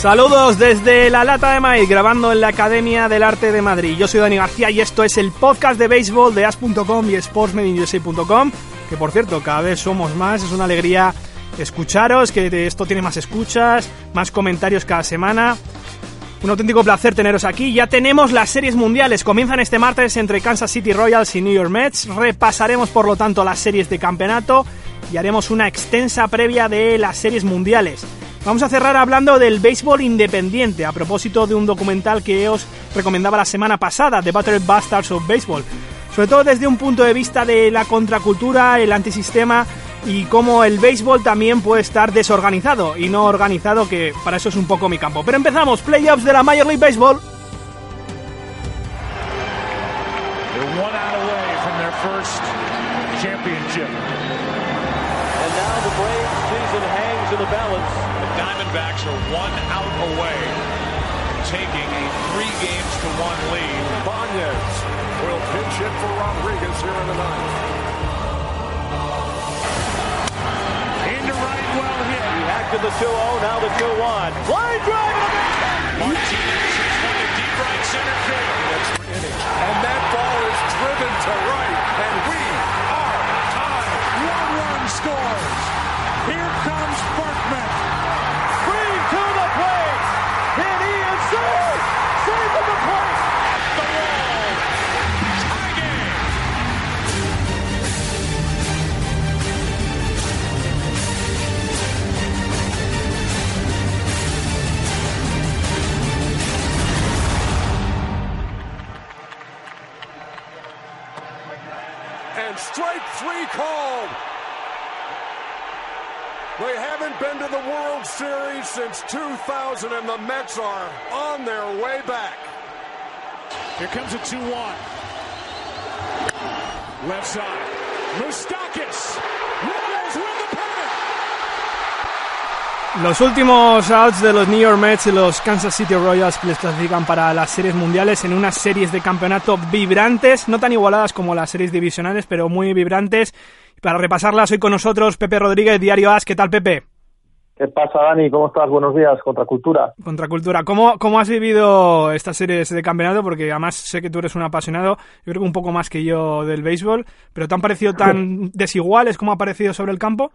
Saludos desde la Lata de Maíz, grabando en la Academia del Arte de Madrid. Yo soy Dani García y esto es el podcast de béisbol de as.com y sportsmediusa.com, que por cierto, cada vez somos más, es una alegría escucharos, que esto tiene más escuchas, más comentarios cada semana. Un auténtico placer teneros aquí. Ya tenemos las series mundiales. Comienzan este martes entre Kansas City Royals y New York Mets. Repasaremos por lo tanto las series de campeonato y haremos una extensa previa de las series mundiales. Vamos a cerrar hablando del béisbol independiente, a propósito de un documental que os recomendaba la semana pasada, The Battle Bastards of Baseball. Sobre todo desde un punto de vista de la contracultura, el antisistema y cómo el béisbol también puede estar desorganizado y no organizado, que para eso es un poco mi campo. Pero empezamos, playoffs de la Major League Baseball. One out away, taking a three games to one lead. Banez will pinch hit for Rodriguez here in the ninth. Into right, well hit. He hacked to the 2-0, now the 2-1. Line drive! Martinez called. They haven't been to the World Series since 2000, and the Mets are on their way back. Here comes a 2-1. Left side. Moustakis. Los últimos outs de los New York Mets y los Kansas City Royals que les clasifican para las series mundiales en unas series de campeonato vibrantes, no tan igualadas como las series divisionales, pero muy vibrantes. Para repasarlas hoy con nosotros Pepe Rodríguez, Diario As. ¿Qué tal, Pepe? ¿Qué pasa, Dani? ¿Cómo estás? Buenos días, Contracultura. Contracultura. ¿Cómo, ¿Cómo has vivido estas series de campeonato? Porque además sé que tú eres un apasionado, yo creo que un poco más que yo del béisbol, pero ¿te han parecido tan desiguales como ha parecido sobre el campo?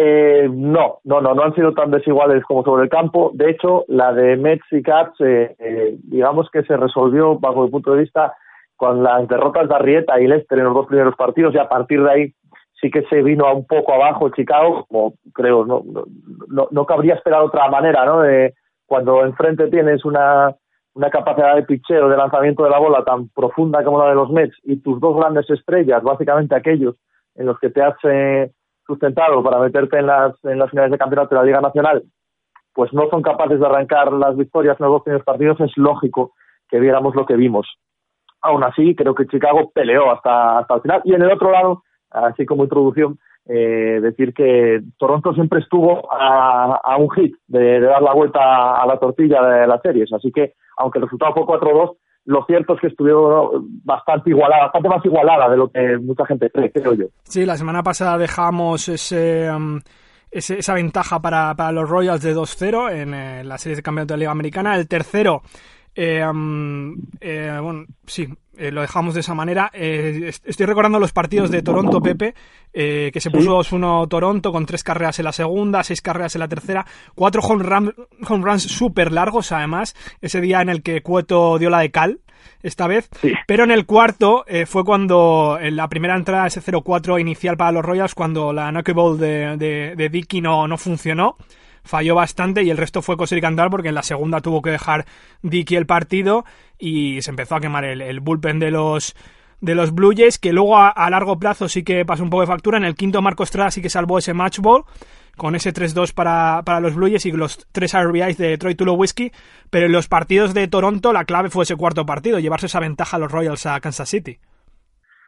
Eh, no, no, no, no han sido tan desiguales como sobre el campo. De hecho, la de Mets y Cats, eh, eh, digamos que se resolvió bajo mi punto de vista con las derrotas de Arrieta y Lester en los dos primeros partidos y a partir de ahí sí que se vino a un poco abajo Chicago, como creo, no, no, no cabría esperar otra manera, ¿no? Cuando enfrente tienes una, una capacidad de picheo, de lanzamiento de la bola tan profunda como la de los Mets y tus dos grandes estrellas, básicamente aquellos en los que te has eh, sustentado para meterte en las, en las finales de campeonato de la Liga Nacional, pues no son capaces de arrancar las victorias en los dos primeros partidos, es lógico que viéramos lo que vimos. Aún así, creo que Chicago peleó hasta, hasta el final. Y en el otro lado, así como introducción, eh, decir que Toronto siempre estuvo a, a un hit de, de, dar la vuelta a la tortilla de las series. Así que, aunque el resultado fue 4-2, lo cierto es que estuvieron bastante igualada, bastante más igualada de lo que mucha gente cree, creo yo. Sí, la semana pasada dejamos ese... Um esa ventaja para, para, los Royals de 2-0 en eh, la serie de campeonato de la Liga Americana. El tercero, eh, um, eh, bueno, sí, eh, lo dejamos de esa manera. Eh, estoy recordando los partidos de Toronto, Pepe, eh, que se puso 2-1 Toronto con tres carreras en la segunda, seis carreras en la tercera, cuatro home, run, home runs súper largos, además, ese día en el que Cueto dio la de cal, esta vez, sí. pero en el cuarto eh, fue cuando en la primera entrada, ese 0-4 inicial para los Royals, cuando la knuckleball de, de, de Dickey no, no funcionó falló bastante y el resto fue coser y cantar porque en la segunda tuvo que dejar Dickey el partido y se empezó a quemar el, bullpen de los de los Blue Jays que luego a, largo plazo sí que pasó un poco de factura. En el quinto Marco Estrada sí que salvó ese match ball con ese 3-2 para, para los Blue Jays y los tres RBIs de Troy Tulowitzki. Pero en los partidos de Toronto la clave fue ese cuarto partido llevarse esa ventaja a los Royals a Kansas City.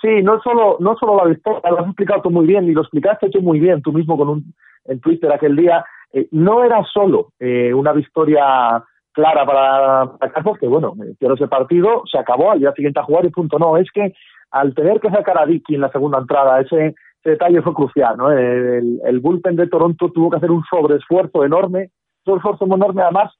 Sí, no solo, no solo lo has explicado tú muy bien y lo explicaste tú muy bien tú mismo con un, en Twitter aquel día eh, no era solo eh, una victoria clara para, para Campos, que bueno, quiero ese partido, se acabó, al día siguiente a jugar y punto. No, es que al tener que sacar a Dickey en la segunda entrada, ese, detalle fue crucial, ¿no? El, el, bullpen de Toronto tuvo que hacer un sobreesfuerzo enorme, un esfuerzo enorme además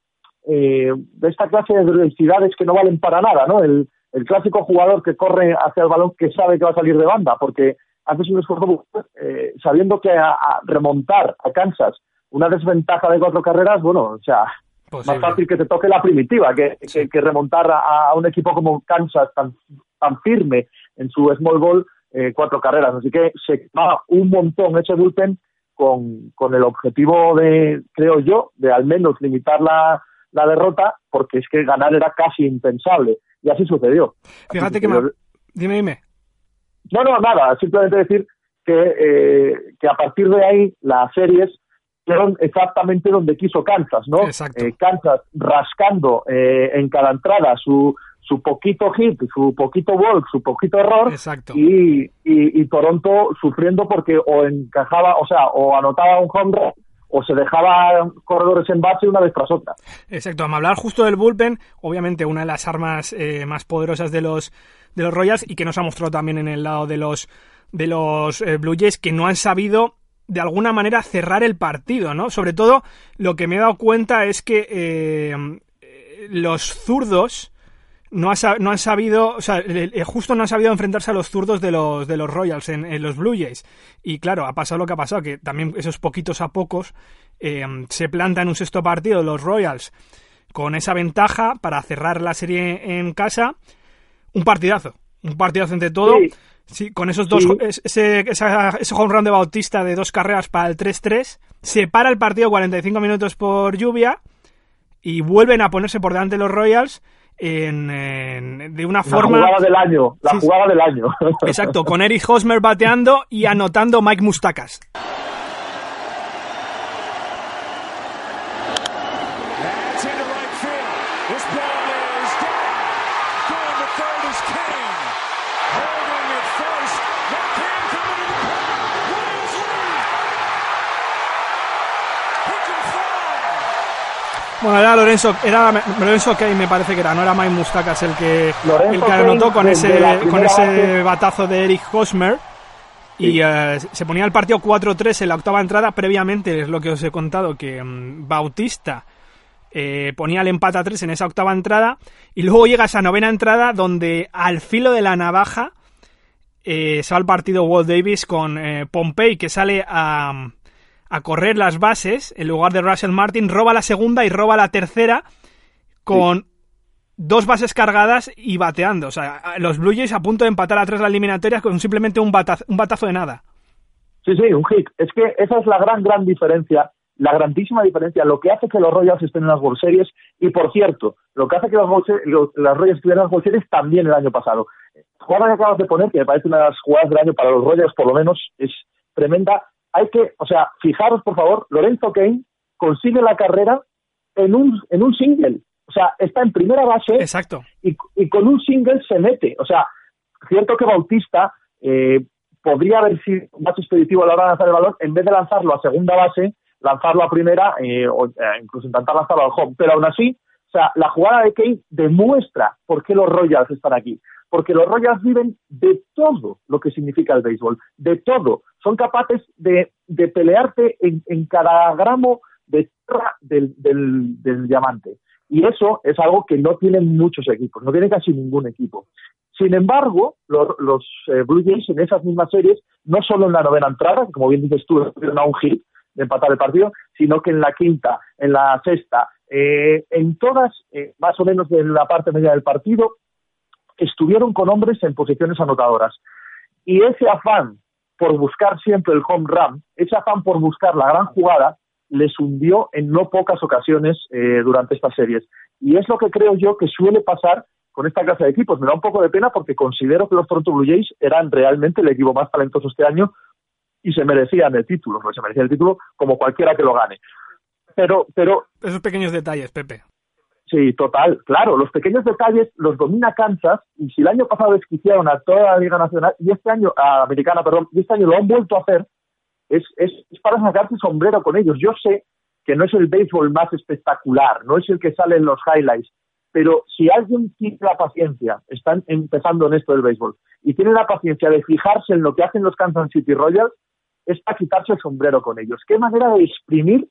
eh, de esta clase de velocidades que no valen para nada, ¿no? El, el clásico jugador que corre hacia el balón que sabe que va a salir de banda, porque haces un esfuerzo eh, sabiendo que a, a, remontar a Kansas una desventaja de cuatro carreras, bueno, o sea, Posible. más fácil que te toque la primitiva que, sí. que, que remontar a, a, un equipo como Kansas tan, tan firme en su small ball eh, cuatro carreras. Así que se va un montón ese bullpen con, con el objetivo de, creo yo, de al menos limitar la, la derrota, porque es que ganar era casi impensable. Y así sucedió. Fíjate así que, me... Dime, dime. No, no, nada, simplemente decir que, eh, que a partir de ahí las series fueron exactamente donde quiso Kansas, ¿no? Eh, Kansas rascando eh, en cada entrada su, su poquito hit, su poquito walk, su poquito error Exacto. Y, y, y, Toronto sufriendo porque o encajaba, o sea, o anotaba un home run o se dejaba corredores en base una vez tras otra. Exacto, a hablar justo del bullpen, obviamente una de las armas eh, más poderosas de los de los Royals y que nos ha mostrado también en el lado de los de los eh, Blue Jays que no han sabido de alguna manera cerrar el partido, ¿no? Sobre todo lo que me he dado cuenta es que eh, los zurdos no, ha, no han sabido, o sea, justo no han sabido enfrentarse a los zurdos de los, de los Royals en, en, los Blue Jays. Y claro, ha pasado lo que ha pasado, que también esos poquitos a pocos eh, se plantan un sexto partido los Royals con esa ventaja para cerrar la serie en casa. Un partidazo, un partidazo entre todo. Sí. Sí, con esos dos, sí. ese, ese home run de Bautista de dos carreras para el 3-3, se para el partido 45 minutos por lluvia y vuelven a ponerse por delante los Royals en, en, de una forma... La jugada del año, la sí, jugada del año. Exacto, con Eric Hosmer bateando y anotando Mike Mustakas. Bueno, era Lorenzo, era Lorenzo Kane, me parece que era, no era Mike Mustakas el que, el que anotó con ese, con ese batazo de Eric Hosmer. Sí. Y uh, se ponía el partido 4-3 en la octava entrada. Previamente, es lo que os he contado, que um, Bautista eh, ponía el empate a 3 en esa octava entrada. Y luego llega esa novena entrada donde al filo de la navaja eh, se va el partido Walt Davis con eh, Pompey que sale a a correr las bases en lugar de Russell Martin, roba la segunda y roba la tercera con sí. dos bases cargadas y bateando. O sea, los Blue Jays a punto de empatar a tres la eliminatoria con simplemente un batazo, un batazo de nada. Sí, sí, un hit. Es que esa es la gran, gran diferencia, la grandísima diferencia, lo que hace que los Royals estén en las World Series y, por cierto, lo que hace que los, los, las Royals estuvieran en las World Series también el año pasado. La jugada que acabas de poner, que me parece una de las jugadas del año para los Royals, por lo menos, es tremenda hay que, o sea, fijaros por favor, Lorenzo Kane consigue la carrera en un, en un single. O sea, está en primera base Exacto. Y, y con un single se mete. O sea, cierto que Bautista eh, podría haber sido más expeditivo a la hora de lanzar el balón, en vez de lanzarlo a segunda base, lanzarlo a primera eh, o eh, incluso intentar lanzarlo al home. Pero aún así, o sea, la jugada de Kane demuestra por qué los Royals están aquí porque los Royals viven de todo lo que significa el béisbol, de todo. Son capaces de, pelearte en, cada gramo de tierra del, del, diamante. Y eso es algo que no tienen muchos equipos, no tiene casi ningún equipo. Sin embargo, los, eh, Blue Jays en esas mismas series, no solo en la novena entrada, como bien dices tú, a un hit de empatar el partido, sino que en la quinta, en la sexta, eh, en todas, eh, más o menos en la parte media del partido, estuvieron con hombres en posiciones anotadoras. Y ese afán por buscar siempre el home run, ese afán por buscar la gran jugada, les hundió en no pocas ocasiones eh, durante estas series. Y es lo que creo yo que suele pasar con esta clase de equipos. Me da un poco de pena porque considero que los Toronto Blue Jays eran realmente el equipo más talentoso este año y se merecían el título, se merecían el título como cualquiera que lo gane. Pero, pero esos pequeños detalles, Pepe. Sí, total, claro, los pequeños detalles los domina Kansas y si el año pasado desquiciaron a toda la Liga Nacional y este año, a Americana, perdón, y este año lo han vuelto a hacer, es, es, es para sacarse sombrero con ellos. Yo sé que no es el béisbol más espectacular, no es el que sale en los highlights, pero si alguien tiene la paciencia, están empezando en esto del béisbol, y tiene la paciencia de fijarse en lo que hacen los Kansas City Royals, es para quitarse el sombrero con ellos. Qué manera de exprimir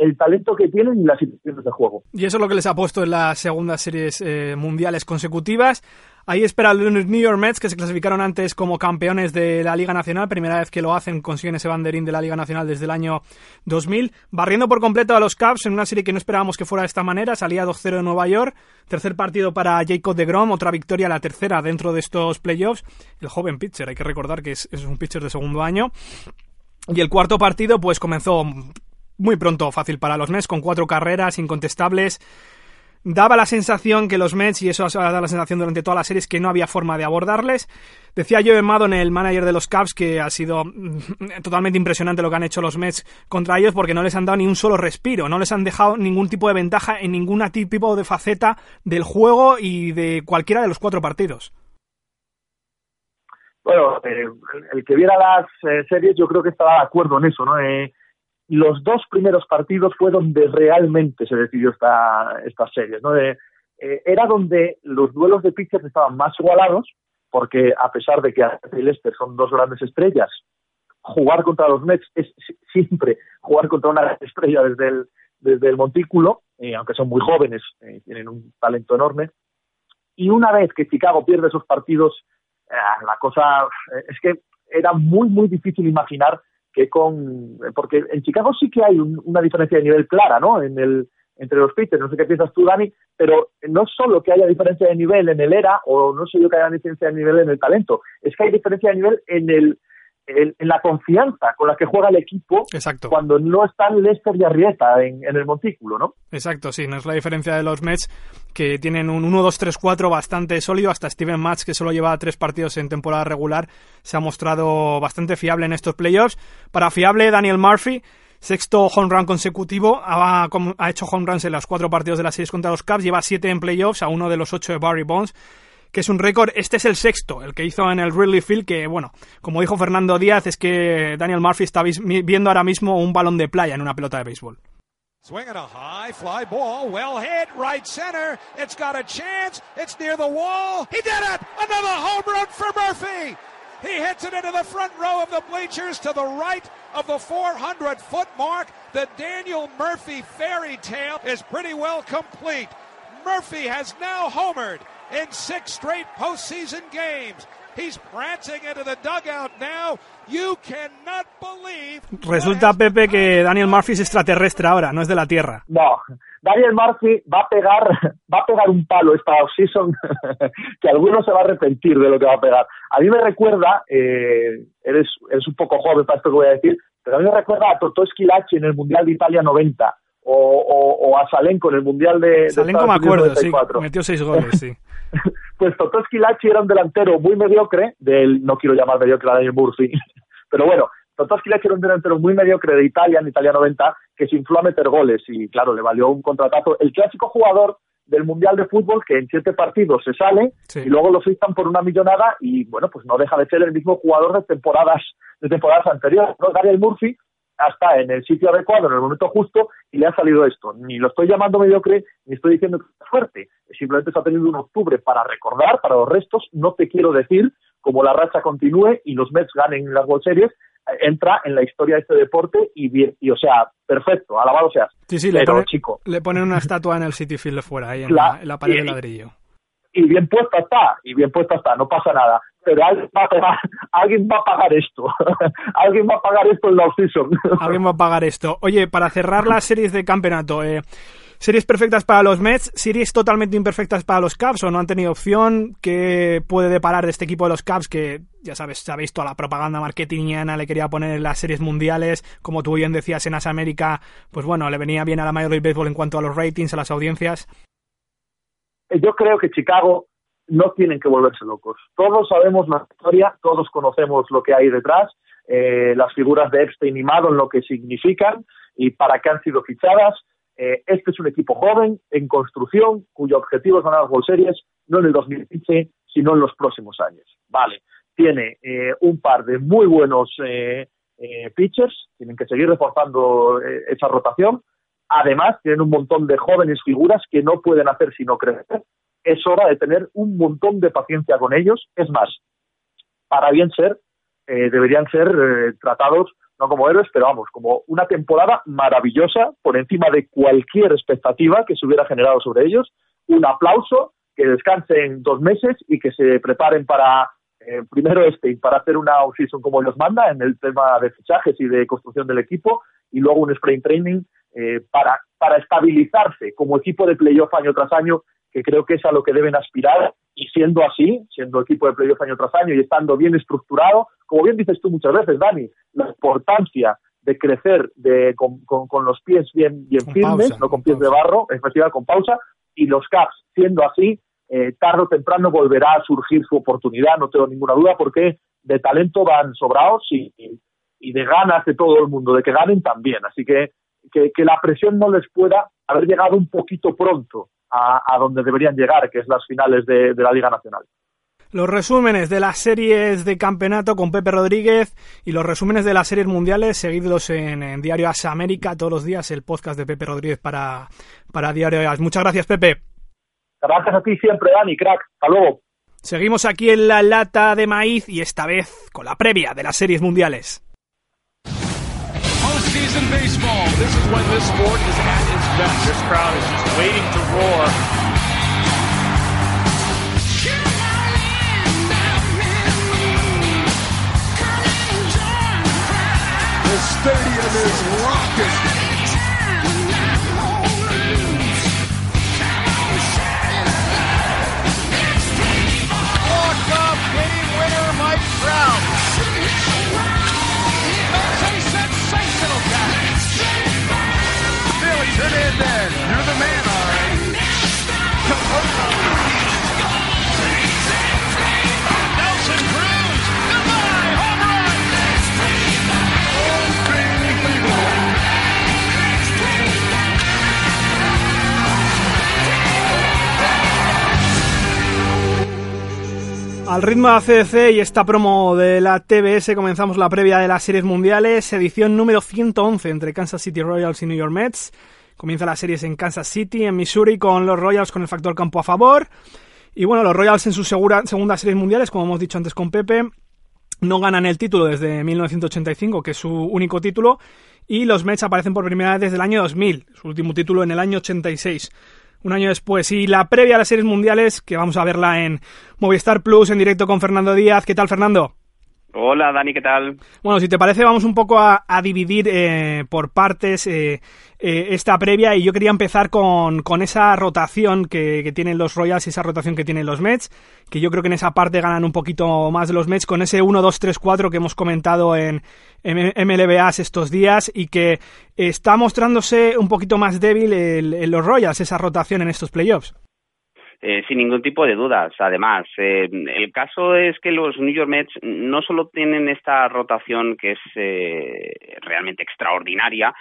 el talento que tienen y las situaciones de juego. Y eso es lo que les ha puesto en las segundas series eh, mundiales consecutivas. Ahí espera los New York Mets, que se clasificaron antes como campeones de la Liga Nacional. Primera vez que lo hacen, consiguen ese banderín de la Liga Nacional desde el año 2000. Barriendo por completo a los Cubs en una serie que no esperábamos que fuera de esta manera. Salía 2-0 de Nueva York. Tercer partido para Jacob de Grom. Otra victoria, la tercera dentro de estos playoffs. El joven pitcher, hay que recordar que es, es un pitcher de segundo año. Y el cuarto partido, pues comenzó muy pronto fácil para los Mets, con cuatro carreras incontestables daba la sensación que los Mets, y eso ha dado la sensación durante todas las series, que no había forma de abordarles. Decía Joe Maddon, el manager de los Cubs, que ha sido mm, totalmente impresionante lo que han hecho los Mets contra ellos porque no les han dado ni un solo respiro, no les han dejado ningún tipo de ventaja en ningún tipo de faceta del juego y de cualquiera de los cuatro partidos. Bueno, eh, el que viera las eh, series yo creo que estaba de acuerdo en eso, ¿no? Eh, los dos primeros partidos fue donde realmente se decidió esta, estas series, ¿no? De, eh, era donde los duelos de pitchers estaban más igualados, porque a pesar de que Arthur y Lester son dos grandes estrellas, jugar contra los Mets es siempre jugar contra una estrella desde el, desde el montículo, eh, aunque son muy jóvenes, eh, tienen un talento enorme. Y una vez que Chicago pierde esos partidos, la cosa es que era muy, muy difícil imaginar que con porque en Chicago sí que hay una diferencia de nivel clara no en el entre los pitchers no sé qué piensas tú Dani pero no solo que haya diferencia de nivel en el era o no sé yo que haya diferencia de nivel en el talento es que hay diferencia de nivel en el en, la confianza con la que juega el equipo Exacto. cuando no están Lester y Arrieta en, en, el montículo, ¿no? Exacto, sí, no es la diferencia de los Mets que tienen un 1-2-3-4 bastante sólido, hasta Steven Matz que solo lleva tres partidos en temporada regular se ha mostrado bastante fiable en estos playoffs. Para fiable, Daniel Murphy, sexto home run consecutivo, ha, ha hecho home runs en los cuatro partidos de las series contra los Cubs, lleva siete en playoffs a uno de los ocho de Barry Bonds que es un récord. Este es el sexto, el que hizo en el Wrigley Field, que bueno, como dijo Fernando Díaz, es que Daniel Murphy está viendo ahora mismo un balón de playa en una pelota de béisbol. Swinging a high fly ball, well hit, right center. It's got a chance. It's near the wall. He did it! Another home run for Murphy. He hits it into the front row of the bleachers to the right of the 400 foot mark. The Daniel Murphy fairy tale is pretty well complete. Murphy has now homered in six straight postseason games. He's prancing into the dugout now. You cannot believe. Resulta, Pepe, que Daniel Murphy es extraterrestre ahora, no es de la Tierra. No, Daniel Murphy va a pegar, va a pegar un palo esta offseason que alguno se va a arrepentir de lo que va a pegar. A mí me recuerda, eh, eres, eres un poco joven para esto que voy a decir, pero a mí me recuerda a Totò Schilacci en el Mundial de Italia 90 o, o, o a Salenco en el Mundial de, Salenco me acuerdo, sí, metió seis goles, sí. pues Totò Schilacci era un delantero muy mediocre, del, no quiero llamar mediocre a Daniel Murphy, pero bueno, Totò Schilacci era un delantero muy mediocre de Italia, en Italia 90, que se infló a meter goles y claro, le valió un contratazo. El clásico jugador del Mundial de Fútbol que en siete partidos se sale Sí. y luego lo fichan por una millonada y bueno, pues no deja de ser el mismo jugador de temporadas de temporadas anteriores. ¿no? Daniel Murphy está en el sitio adecuado, en el momento justo, y le ha salido esto. Ni lo estoy llamando mediocre, ni estoy diciendo que es fuerte. Simplemente está teniendo un octubre para recordar, para los restos. No te quiero decir, como la racha continúe y los Mets ganen las World Series, entra en la historia de este deporte y bien, y o sea, perfecto, alabado seas. Sí, sí, le, Pero, pone- chico, le ponen una estatua en el City Field de fuera, ahí en, La- la, en la pared de ladrillo. y bien puesta está, y bien puesta está, no pasa nada. Pero alguien va a pagar, alguien va a pagar esto. alguien va a pagar esto en la off-season. Alguien va a pagar esto. Oye, para cerrar las series de campeonato, eh, series perfectas para los Mets, series totalmente imperfectas para los Cubs o no han tenido opción. ¿Qué puede deparar de este equipo de los Cubs que, ya sabes, sabéis toda la propaganda marketingiana le quería poner en las series mundiales? Como tú bien decías en As América, pues bueno, le venía bien a la Major League Baseball en cuanto a los ratings, a las audiencias. yo creo que Chicago no tienen que volverse locos. Todos sabemos la historia, todos conocemos lo que hay detrás, eh, las figuras de Epstein y Maddon, lo que significan y para qué han sido fichadas. Eh, este es un equipo joven, en construcción, cuyo objetivo es ganar World Series, no en el 2015, sino en los próximos años. Vale, tiene eh, un par de muy buenos eh, eh, pitchers, tienen que seguir reforzando eh, esa rotación. Además, tienen un montón de jóvenes figuras que no pueden hacer sino crecer. Es hora de tener un montón de paciencia con ellos. Es más, para bien ser, eh, deberían ser eh, tratados no como héroes, pero vamos, como una temporada maravillosa por encima de cualquier expectativa que se hubiera generado sobre ellos. Un aplauso, que descansen dos meses y que se preparen para eh, primero este para hacer una off-season como los manda en el tema de fichajes y de construcción del equipo y luego un sprint training eh, para, para estabilizarse como equipo de playoff año tras año, que creo que es a lo que deben aspirar y siendo así, siendo equipo de playoff año tras año y estando bien estructurado, como bien dices tú muchas veces, Dani, la importancia de crecer de, con, con, los pies bien, bien firmes, no con pies de barro, efectivamente con pausa, y los Caps, siendo así, eh, tarde o temprano volverá a surgir su oportunidad, no tengo ninguna duda, porque de talento van sobrados y, y de ganas de todo el mundo, de que ganen también. Así que, que, la presión no les pueda haber llegado un poquito pronto a, a donde deberían llegar, que es las finales de, de la Liga Nacional los resúmenes de las series de campeonato con Pepe Rodríguez y los resúmenes de las series mundiales seguidos en, en, Diario As América todos los días, el podcast de Pepe Rodríguez para, para Diario As. Muchas gracias, Pepe. Gracias a ti siempre, Dani, crack. Hasta luego. Seguimos aquí en la lata de maíz y esta vez con la previa de las series mundiales. Postseason baseball. This is when this sport is at its best. This crowd is just waiting to roar. The stadium is rocking. Al ritmo de ACDC y esta promo de la TBS comenzamos la previa de las series mundiales, edición número 111 entre Kansas City Royals y New York Mets. Comienza las series en Kansas City, en Missouri, con los Royals con el factor campo a favor. Y bueno, los Royals en su segura, segunda series mundiales, como hemos dicho antes con Pepe, no ganan el título desde 1985, que es su único título, y los Mets aparecen por primera vez desde el año 2000, su último título en el año 86 un año después. Y la previa a las series mundiales, que vamos a verla en Movistar Plus en directo con Fernando Díaz. ¿Qué tal, Fernando? Hola, Dani, ¿qué tal? Bueno, si te parece, vamos un poco a, dividir eh, por partes eh, eh, esta previa y yo quería empezar con, esa rotación que, tienen los Royals y esa rotación que tienen los Mets, que yo creo que en esa parte ganan un poquito más los Mets con ese 1, 2, 3, 4 que hemos comentado en, en MLBAs estos días y que está mostrándose un poquito más débil en los Royals esa rotación en estos playoffs. Eh, sin ningún tipo de dudas. Además, eh, el caso es que los New York Mets no solo tienen esta rotación que es eh, realmente extraordinaria,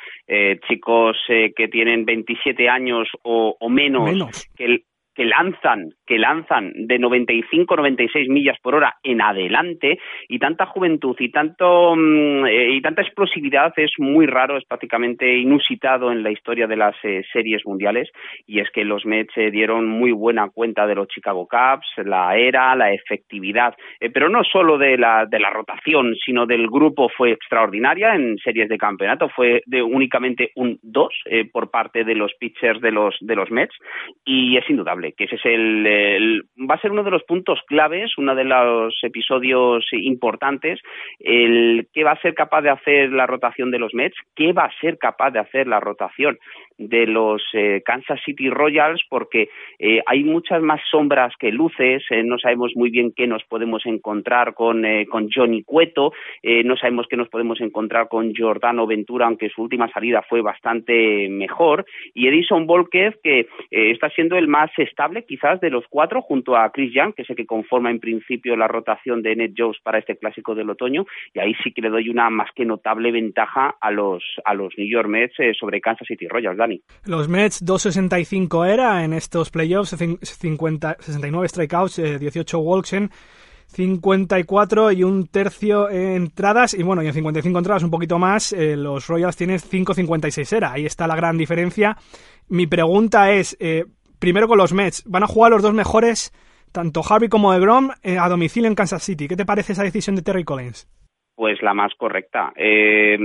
chicos que tienen 27 años o, menos, menos, que que lanzan, que lanzan de 95, 96 millas por hora en adelante y tanta juventud y tanto mm, eh, y tanta explosividad es muy raro, es prácticamente inusitado en la historia de las eh, series mundiales. Y es que los Mets se dieron muy buena cuenta de los Chicago Cubs, la era, la efectividad, eh, pero no solo de la de la rotación, sino del grupo fue extraordinaria en series de campeonato, fue de únicamente un 2 por parte de los pitchers de los de los Mets y es indudable que ese es el, va a ser uno de los puntos claves, uno de los episodios importantes, el qué va a ser capaz de hacer la rotación de los Mets, qué va a ser capaz de hacer la rotación de los eh, Kansas City Royals, porque eh, hay muchas más sombras que luces, eh, no sabemos muy bien qué nos podemos encontrar con, con Johnny Cueto, no sabemos qué nos podemos encontrar con Giordano Ventura, aunque su última salida fue bastante mejor, y Edison Volquez, que está siendo el más estable quizás de los cuatro, junto a Chris Young, que es el que conforma en principio la rotación de Ned Jones para este clásico del otoño, y ahí sí que le doy una más que notable ventaja a los, a los New York Mets sobre Kansas City Royals, Dani. Los Mets 2.65 era en estos playoffs, 50, 69 strikeouts, 18 eh, walks en 54 y un tercio entradas y bueno, y en 55 entradas un poquito más, eh, los Royals tienen 5.56 era, ahí está la gran diferencia. Mi pregunta es, eh, primero con los Mets, ¿van a jugar los dos mejores, tanto Harvey como DeGrom, eh, a domicilio en Kansas City? ¿Qué te parece esa decisión de Terry Collins? Pues la más correcta. Eh,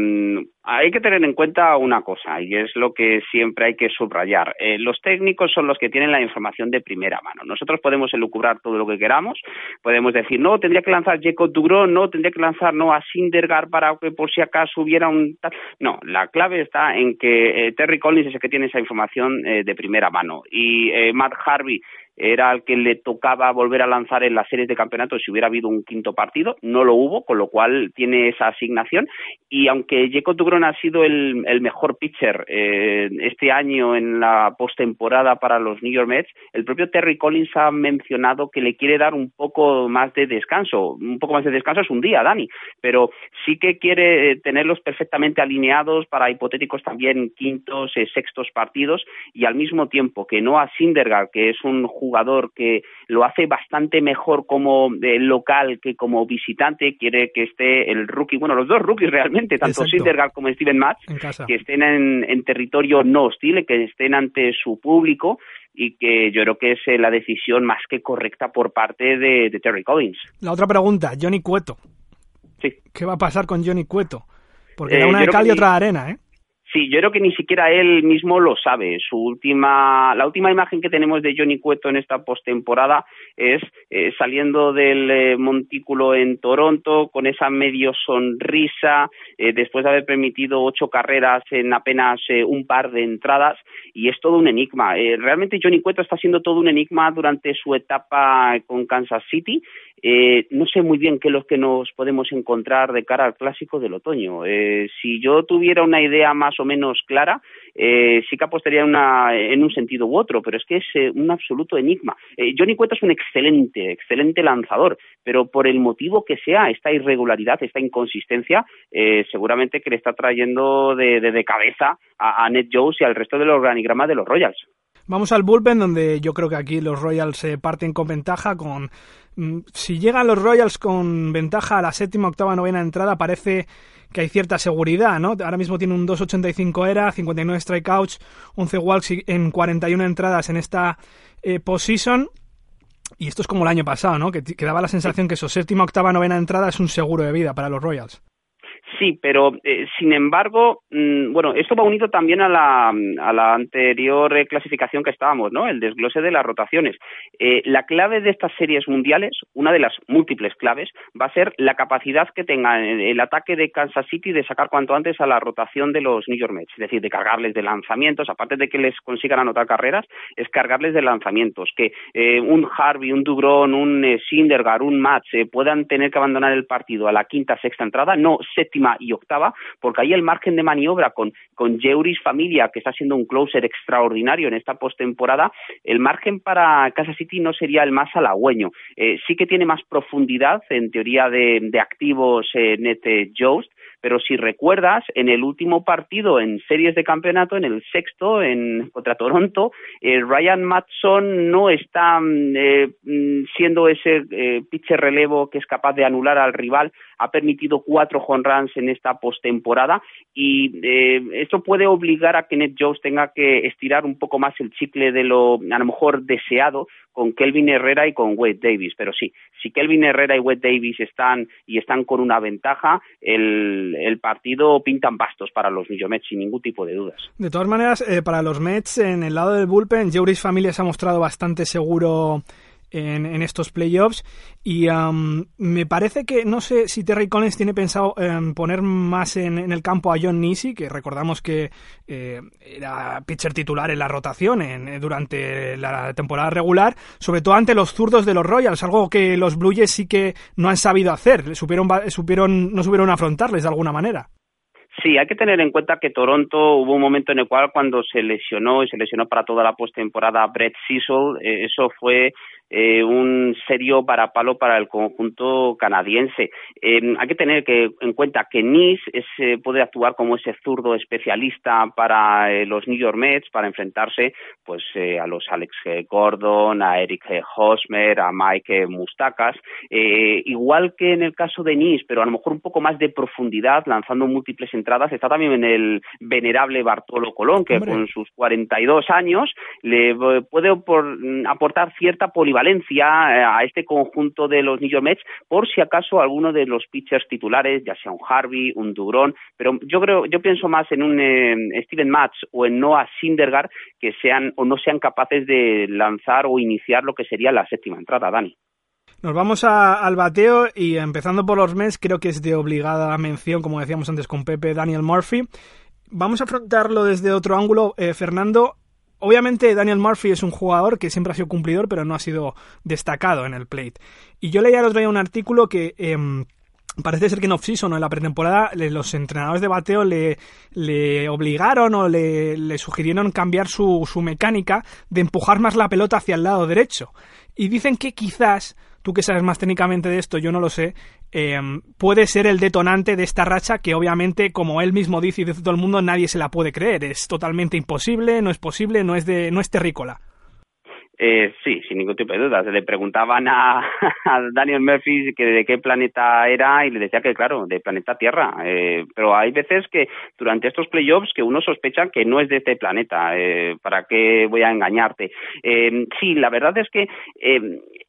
hay que tener en cuenta una cosa, y es lo que siempre hay que subrayar. Eh, los técnicos son los que tienen la información de primera mano. Nosotros podemos elucubrar todo lo que queramos, podemos decir, no, tendría que lanzar Jacob Dugron, no, tendría que lanzar no a Sindergaard para que por si acaso hubiera un... No, la clave está en que eh, Terry Collins es el que tiene esa información de primera mano. Y Matt Harvey era el que le tocaba volver a lanzar en las series de campeonato si hubiera habido un quinto partido, no lo hubo, con lo cual tiene esa asignación. Y aunque Jacob Dugron ha sido el, mejor pitcher eh, este año en la postemporada para los New York Mets, el propio Terry Collins ha mencionado que le quiere dar un poco más de descanso, un poco más de descanso es un día, Dani, pero sí que quiere eh, tenerlos perfectamente alineados para hipotéticos también quintos, eh, sextos partidos y al mismo tiempo que no a Sindergaard, que es un que lo hace bastante mejor como eh, local que como visitante, quiere que esté el rookie, bueno, los dos rookies realmente, tanto Sindergaard como Steven Matz, que estén en, territorio no hostil, que estén ante su público y que yo creo que es eh, la decisión más que correcta por parte de, Terry Collins. La otra pregunta, Johnny Cueto. Sí. ¿Qué va a pasar con Johnny Cueto? Porque da eh, una de cal y otra de arena, ¿eh? Sí, yo creo que ni siquiera él mismo lo sabe. Su última, la última imagen que tenemos de Johnny Cueto en esta postemporada es eh, saliendo del eh, montículo en Toronto con esa medio sonrisa eh, después de haber permitido ocho carreras en apenas un par de entradas y es todo un enigma. realmente Johnny Cueto está siendo todo un enigma durante su etapa con Kansas City. no sé muy bien qué es lo que nos podemos encontrar de cara al clásico del otoño. si yo tuviera una idea más o menos clara, eh, sí que apostaría una, en un sentido u otro, pero es que es eh, un absoluto enigma. Eh, Johnny Cueto es un excelente, excelente lanzador, pero por el motivo que sea, esta irregularidad, esta inconsistencia, seguramente que le está trayendo de, cabeza a, a Ned Jones y al resto del organigrama de los Royals. Vamos al bullpen, donde yo creo que aquí los Royals se parten con ventaja. Con mm, si llegan los Royals con ventaja a la séptima, octava, novena entrada, parece que hay cierta seguridad, ¿no? Ahora mismo tiene un 2.85 era, 59 strikeouts, 11 walks en 41 entradas en esta eh. Y esto es como el año pasado, ¿no? Que, que daba la sensación que su séptima, octava, novena entrada es un seguro de vida para los Royals. Sí, pero eh, sin embargo, mm, bueno, esto va unido también a la, a la anterior eh, clasificación que estábamos, ¿no? El desglose de las rotaciones. Eh, la clave de estas series mundiales, una de las múltiples claves, va a ser la capacidad que tenga el ataque de Kansas City de sacar cuanto antes a la rotación de los New York Mets, es decir, de cargarles de lanzamientos, aparte de que les consigan anotar carreras, es cargarles de lanzamientos, que un Harvey, un Dugron, un Sindergaard, un Match puedan tener que abandonar el partido a la quinta, sexta entrada, no séptima y octava, porque ahí el margen de maniobra con, con Jeuris Familia, que está siendo un closer extraordinario en esta postemporada, el margen para Casa City no sería el más halagüeño. Eh, sí que tiene más profundidad en teoría de, activos eh, Jost, pero si recuerdas, en el último partido en series de campeonato, en el sexto, en contra Toronto, eh, Ryan Matson no está mm, eh, mm, siendo ese eh, pitcher relevo que es capaz de anular al rival, ha permitido cuatro home runs en esta postemporada y esto puede obligar a que Ned Jones tenga que estirar un poco más el chicle de lo a lo mejor deseado con Kelvin Herrera y con Wade Davis. Pero sí, si Kelvin Herrera y Wade Davis están y están con una ventaja, el, el partido pintan bastos para los New Mets sin ningún tipo de dudas. De todas maneras, eh, para los Mets, en el lado del bullpen, Jeuris Familia se ha mostrado bastante seguro en, estos playoffs. Y me parece que, no sé si Terry Collins tiene pensado em, poner más en, el campo a John Nisi, que recordamos que eh, era pitcher titular en la rotación en, durante la temporada regular, sobre todo ante los zurdos de los Royals, algo que los Blue Jays sí que no han sabido hacer, supieron, supieron, no supieron afrontarles de alguna manera. Sí, hay que tener en cuenta que Toronto hubo un momento en el cual cuando se lesionó y se lesionó para toda la postemporada Brett Cecil, eh, eso fue eh, un serio varapalo para el conjunto canadiense. Eh, hay que tener que, en cuenta que Nice eh, puede actuar como ese zurdo especialista para los New York Mets para enfrentarse pues a los Alex Gordon, a Eric Hosmer, a Mike Mustakas, igual que en el caso de Nice, pero a lo mejor un poco más de profundidad, lanzando múltiples entradas. Está también en el venerable Bartolo Colón, que con sus 42 años le puede aportar cierta polivalentía polivalencia a este conjunto de los New York Mets por si acaso alguno de los pitchers titulares, ya sea un Harvey, un Dugrón, pero yo creo, yo pienso más en un Steven Matz o en Noah Syndergaard que sean o no sean capaces de lanzar o iniciar lo que sería la séptima entrada, Dani. Nos vamos al bateo y empezando por los Mets, creo que es de obligada mención, como decíamos antes con Pepe, Daniel Murphy. Vamos a afrontarlo desde otro ángulo. Eh, Fernando, obviamente Daniel Murphy es un jugador que siempre ha sido cumplidor, pero no ha sido destacado en el plate. Y yo leía el otro día un artículo que... Em, parece ser que en off-season o en la pretemporada los entrenadores de bateo le, obligaron o le, le sugirieron cambiar su, su, mecánica de empujar más la pelota hacia el lado derecho. Y dicen que quizás tú que sabes más técnicamente de esto, yo no lo sé, eh, puede ser el detonante de esta racha que obviamente, como él mismo dice y dice todo el mundo, nadie se la puede creer. Es totalmente imposible, no es posible, no es, de, no es terrícola. Eh, sí, sin ningún tipo de dudas. Le preguntaban a, Daniel Murphy que de qué planeta era y le decía que, claro, de planeta Tierra. Eh, pero hay veces que durante estos playoffs que uno sospecha que no es de este planeta. Eh, ¿Para qué voy a engañarte? Eh, sí, la verdad es que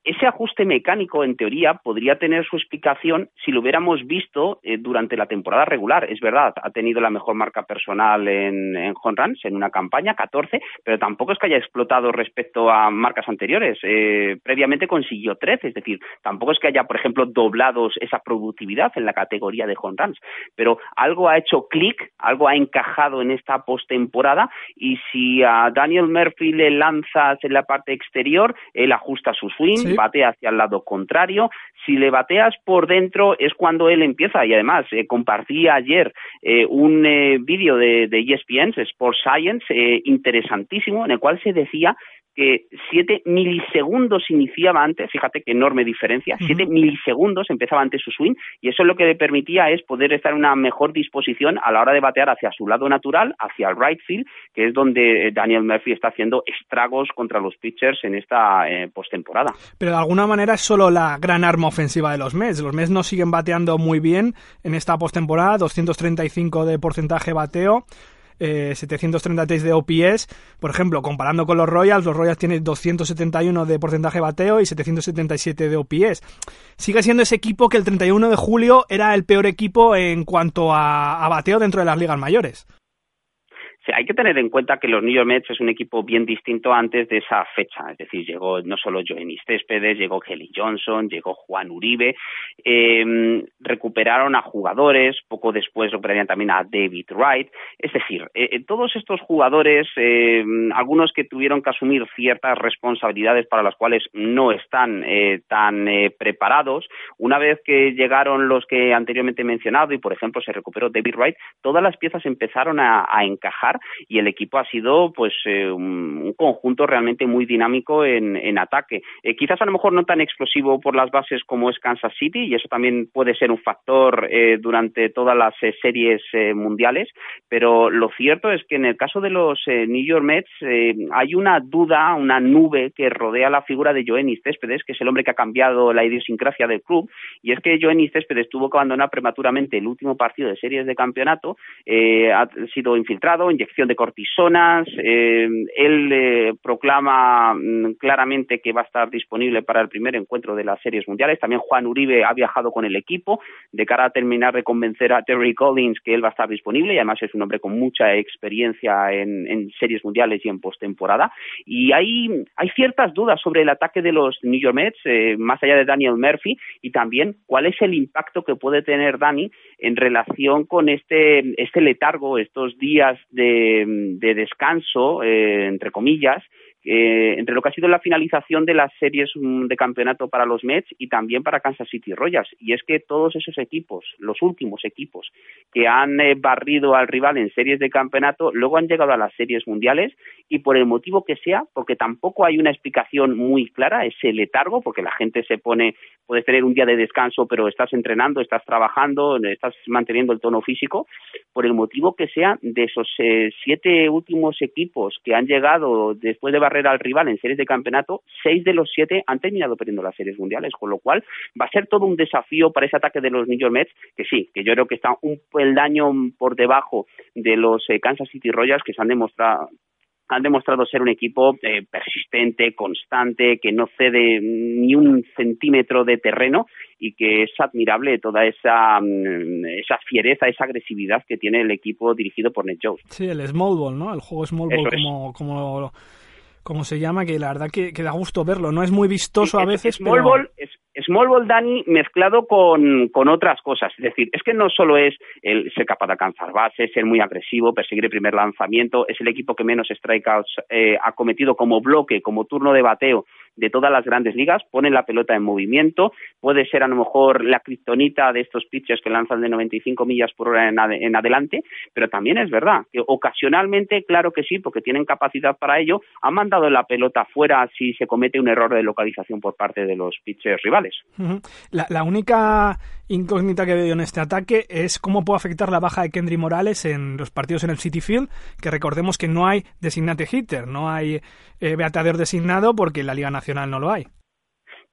ese ajuste mecánico, en teoría, podría tener su explicación si lo hubiéramos visto eh, durante la temporada regular. Es verdad, ha tenido la mejor marca personal en, en home runs en una campaña, 14, pero tampoco es que haya explotado respecto a marcas anteriores. Eh, previamente consiguió 13, es decir, tampoco es que haya, por ejemplo, doblado esa productividad en la categoría de home runs, pero algo ha hecho clic, algo ha encajado en esta postemporada y si a Daniel Murphy le lanzas en la parte exterior, él ajusta su swing, batea hacia el lado contrario. Si le bateas por dentro es cuando él empieza y además eh, compartí ayer eh, un eh, vídeo de, de ESPN, Sports Science, eh, interesantísimo, en el cual se decía que siete milisegundos iniciaba antes, fíjate qué enorme diferencia, siete uh -huh. milisegundos empezaba antes su swing y eso lo que le permitía es poder estar en una mejor disposición a la hora de batear hacia su lado natural, hacia el right field, que es donde Daniel Murphy está haciendo estragos contra los pitchers en esta eh, postemporada. Pero de alguna manera es solo la gran arma ofensiva de los Mets. Los Mets no siguen bateando muy bien en esta postemporada, 235 de porcentaje bateo eh, 733 de OPS. Por ejemplo, comparando con los Royals, los Royals tienen 271 de porcentaje bateo y 777 de OPS. Sigue siendo ese equipo que el 31 de julio era el peor equipo en cuanto a bateo dentro de las ligas mayores hay que tener en cuenta que los New York Mets es un equipo bien distinto antes de esa fecha. Es decir, llegó no solo Joenny Céspedes, llegó Kelly Johnson, llegó Juan Uribe. Eh, recuperaron a jugadores, poco después recuperarían también a David Wright. Es decir, eh, todos estos jugadores, eh, algunos que tuvieron que asumir ciertas responsabilidades para las cuales no están eh, tan eh, preparados, una vez que llegaron los que anteriormente he mencionado y, por ejemplo, se recuperó David Wright, todas las piezas empezaron a encajar y el equipo ha sido pues eh, un, un, conjunto realmente muy dinámico en, ataque. Eh, quizás a lo mejor no tan explosivo por las bases como es Kansas City y eso también puede ser un factor eh, durante todas las eh, series mundiales, pero lo cierto es que en el caso de los New York Mets hay una duda, una nube que rodea la figura de Joenny Céspedes, que es el hombre que ha cambiado la idiosincrasia del club, y es que Joenny Céspedes tuvo que abandonar prematuramente el último partido de series de campeonato, ha sido infiltrado, inyección de cortisonas. Eh, él eh, proclama mm, claramente que va a estar disponible para el primer encuentro de las series mundiales. También Juan Uribe ha viajado con el equipo de cara a terminar de convencer a Terry Collins que él va a estar disponible y además es un hombre con mucha experiencia en, en series mundiales y en postemporada. Y hay, hay ciertas dudas sobre el ataque de los New York Mets, eh, más allá de Daniel Murphy, y también cuál es el impacto que puede tener Dani en relación con este, este letargo, estos días de, de descanso, eh, entre comillas, eh, entre lo que ha sido la finalización de las series de campeonato para los Mets y también para Kansas City Royals. Y es que todos esos equipos, los últimos equipos que han eh, barrido al rival en series de campeonato, luego han llegado a las series mundiales y por el motivo que sea, porque tampoco hay una explicación muy clara, ese letargo, porque la gente se pone, puedes tener un día de descanso, pero estás entrenando, estás trabajando, estás manteniendo el tono físico, por el motivo que sea, de esos eh, siete últimos equipos que han llegado después de barrer al rival en series de campeonato, seis de los siete han terminado perdiendo las series mundiales, con lo cual va a ser todo un desafío para ese ataque de los New York Mets, que sí, que yo creo que está un peldaño por debajo de los eh, Kansas City Royals que se han demostrado han demostrado ser un equipo eh, persistente, constante, que no cede ni un centímetro de terreno y que es admirable toda esa, mm, esa fiereza, esa agresividad que tiene el equipo dirigido por Ned Jones. Sí, el small ball, ¿no? El juego small ball como, como, como se llama, que la verdad que, que, da gusto verlo. No es muy vistoso a veces, small pero... Ball, es, small ball, Dani, mezclado con, con otras cosas. Es decir, es que no solo es el ser capaz de alcanzar bases, ser muy agresivo, perseguir el primer lanzamiento, es el equipo que menos strikeouts eh, ha cometido como bloque, como turno de bateo de todas las grandes ligas, pone la pelota en movimiento, puede ser a lo mejor la kriptonita de estos pitchers que lanzan de 95 millas por hora en, ad en, adelante, pero también es verdad que ocasionalmente, claro que sí, porque tienen capacidad para ello, han mandado la pelota fuera si se comete un error de localización por parte de los pitchers rivales. La, única incógnita que veo en este ataque es cómo puede afectar la baja de Kendry Morales en los partidos en el City Field, que recordemos que no hay designate hitter, no hay eh, bateador designado porque en la Liga Nacional no lo hay.